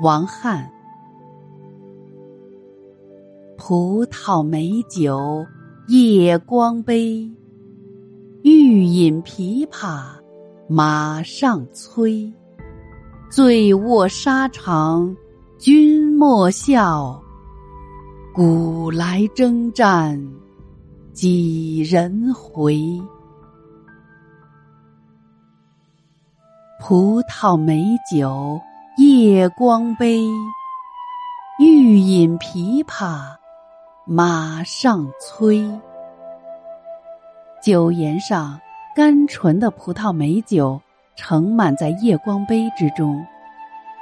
王翰，葡萄美酒夜光杯，欲饮琵琶马上催。醉卧沙场君莫笑，古来征战几人回？葡萄美酒。夜光杯，欲饮琵琶马上催。酒筵上，甘醇的葡萄美酒盛满在夜光杯之中，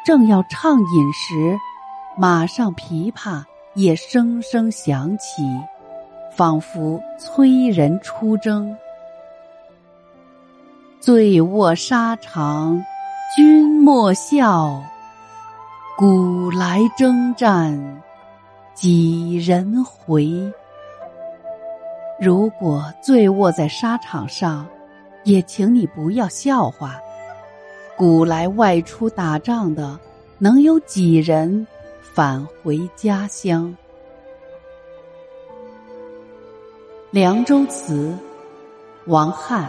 正要畅饮时，马上琵琶也声声响起，仿佛催人出征。醉卧沙场。君莫笑，古来征战几人回？如果醉卧在沙场上，也请你不要笑话。古来外出打仗的，能有几人返回家乡？《凉州词》，王翰。